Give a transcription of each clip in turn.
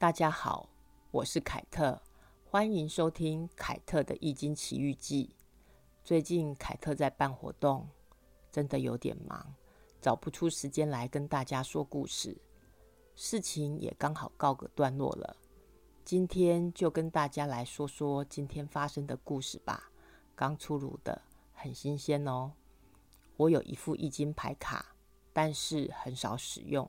大家好，我是凯特，欢迎收听凯特的《易经奇遇记》。最近凯特在办活动，真的有点忙，找不出时间来跟大家说故事。事情也刚好告个段落了，今天就跟大家来说说今天发生的故事吧。刚出炉的，很新鲜哦。我有一副易经牌卡，但是很少使用，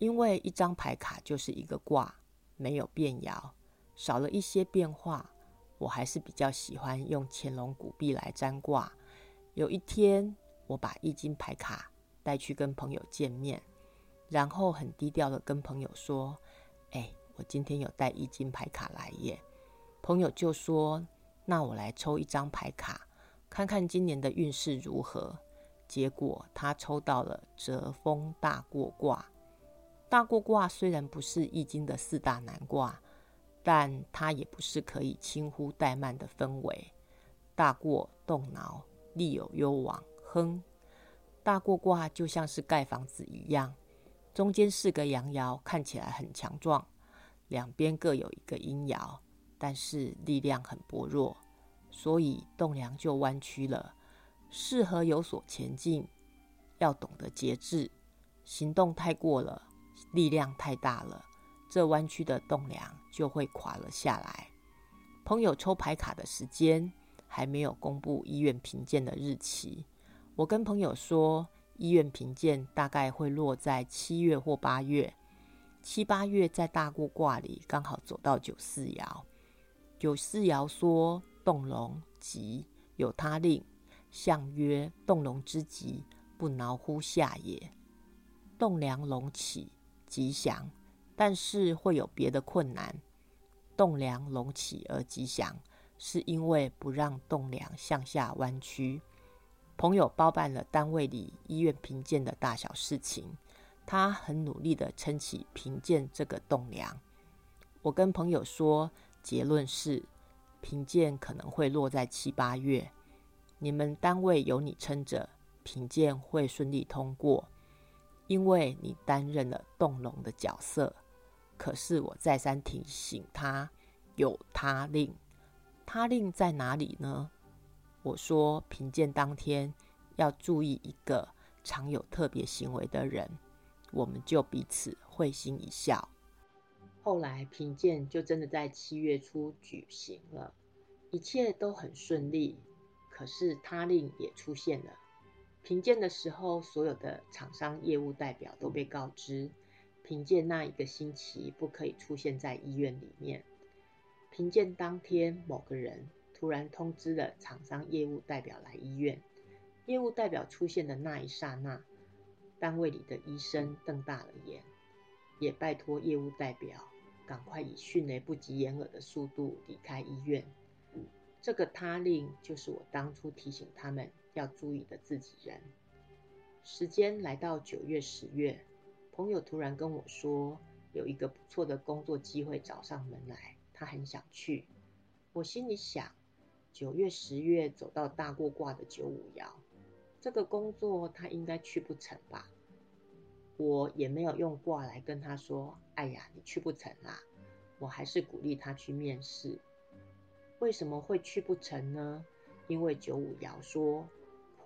因为一张牌卡就是一个卦。没有变爻，少了一些变化。我还是比较喜欢用乾隆古币来占卦。有一天，我把易经牌卡带去跟朋友见面，然后很低调的跟朋友说：“哎，我今天有带易经牌卡来耶。”朋友就说：“那我来抽一张牌卡，看看今年的运势如何。”结果他抽到了折风大过卦。大过卦虽然不是易经的四大难卦，但它也不是可以轻忽怠慢的氛围。大过动脑，利有攸往，哼。大过卦就像是盖房子一样，中间四个阳爻，看起来很强壮，两边各有一个阴爻，但是力量很薄弱，所以栋梁就弯曲了。适合有所前进，要懂得节制，行动太过了。力量太大了，这弯曲的栋梁就会垮了下来。朋友抽牌卡的时间还没有公布医院评鉴的日期，我跟朋友说，医院评鉴大概会落在七月或八月。七八月在大过卦里刚好走到九四爻，九四爻说动龙吉，有他令，象曰动龙之吉，不挠乎下也。栋梁隆起。吉祥，但是会有别的困难。栋梁隆起而吉祥，是因为不让栋梁向下弯曲。朋友包办了单位里医院评鉴的大小事情，他很努力的撑起评鉴这个栋梁。我跟朋友说，结论是评鉴可能会落在七八月。你们单位有你撑着，评鉴会顺利通过。因为你担任了动龙的角色，可是我再三提醒他，有他令，他令在哪里呢？我说评鉴当天要注意一个常有特别行为的人，我们就彼此会心一笑。后来评鉴就真的在七月初举行了，一切都很顺利，可是他令也出现了。评鉴的时候，所有的厂商业务代表都被告知，评鉴那一个星期不可以出现在医院里面。评鉴当天，某个人突然通知了厂商业务代表来医院。业务代表出现的那一刹那，单位里的医生瞪大了眼，也拜托业务代表赶快以迅雷不及掩耳的速度离开医院。这个他令就是我当初提醒他们。要注意的自己人。时间来到九月、十月，朋友突然跟我说，有一个不错的工作机会找上门来，他很想去。我心里想，九月、十月走到大过卦的九五爻，这个工作他应该去不成吧？我也没有用卦来跟他说，哎呀，你去不成啦。我还是鼓励他去面试。为什么会去不成呢？因为九五爻说。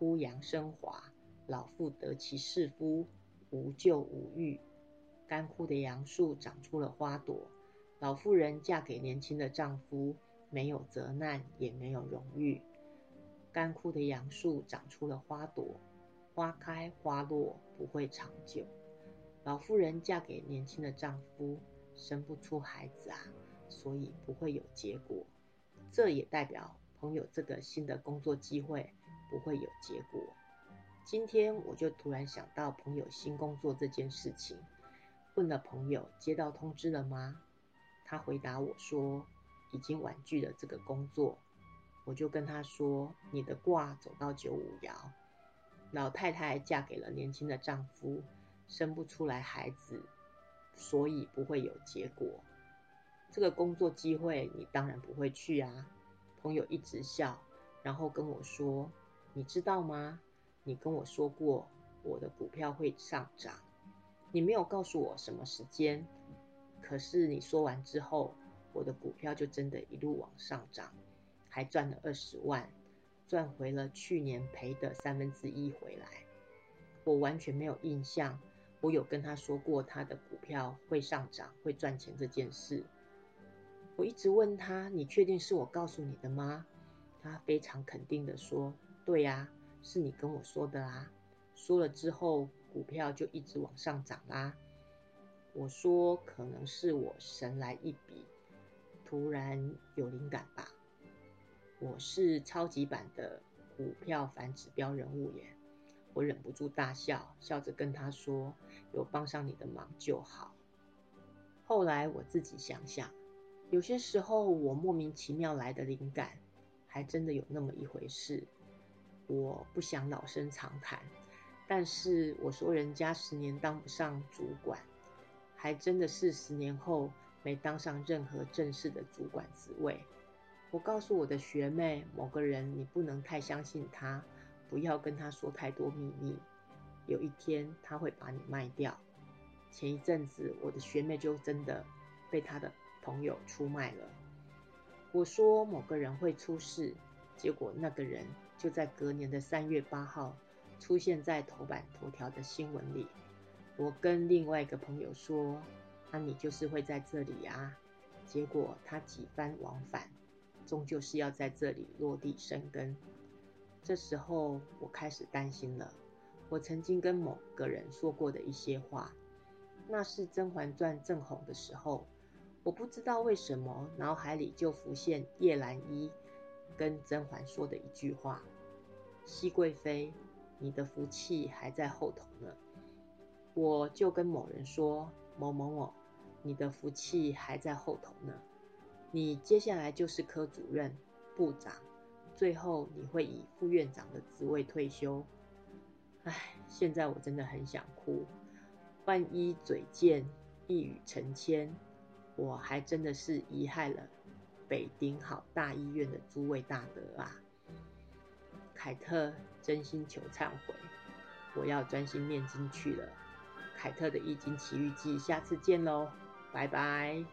枯阳生华，老妇得其士夫，无咎无欲。干枯的杨树长出了花朵，老妇人嫁给年轻的丈夫，没有责难，也没有荣誉。干枯的杨树长出了花朵，花开花落，不会长久。老妇人嫁给年轻的丈夫，生不出孩子啊，所以不会有结果。这也代表朋友这个新的工作机会。不会有结果。今天我就突然想到朋友新工作这件事情，问了朋友接到通知了吗？他回答我说已经婉拒了这个工作。我就跟他说，你的卦走到九五爻，老太太嫁给了年轻的丈夫，生不出来孩子，所以不会有结果。这个工作机会你当然不会去啊。朋友一直笑，然后跟我说。你知道吗？你跟我说过我的股票会上涨，你没有告诉我什么时间。可是你说完之后，我的股票就真的一路往上涨，还赚了二十万，赚回了去年赔的三分之一回来。我完全没有印象，我有跟他说过他的股票会上涨、会赚钱这件事。我一直问他：“你确定是我告诉你的吗？”他非常肯定的说：“对呀，是你跟我说的啦。”说了之后，股票就一直往上涨啦。我说：“可能是我神来一笔，突然有灵感吧。”我是超级版的股票反指标人物耶！我忍不住大笑，笑着跟他说：“有帮上你的忙就好。”后来我自己想想，有些时候我莫名其妙来的灵感。还真的有那么一回事，我不想老生常谈，但是我说人家十年当不上主管，还真的是十年后没当上任何正式的主管职位。我告诉我的学妹，某个人你不能太相信他，不要跟他说太多秘密，有一天他会把你卖掉。前一阵子我的学妹就真的被他的朋友出卖了。我说某个人会出事，结果那个人就在隔年的三月八号出现在头版头条的新闻里。我跟另外一个朋友说：“那你就是会在这里啊。”结果他几番往返，终究是要在这里落地生根。这时候我开始担心了。我曾经跟某个人说过的一些话，那是《甄嬛传》正红的时候。我不知道为什么，脑海里就浮现叶澜依跟甄嬛说的一句话：“熹贵妃，你的福气还在后头呢。”我就跟某人说：“某某某，你的福气还在后头呢。你接下来就是科主任、部长，最后你会以副院长的职位退休。”唉，现在我真的很想哭。万一嘴贱，一语成千。我还真的是遗害了北顶好大医院的诸位大德啊！凯特真心求忏悔，我要专心念经去了。凯特的《易经奇遇记》，下次见喽，拜拜。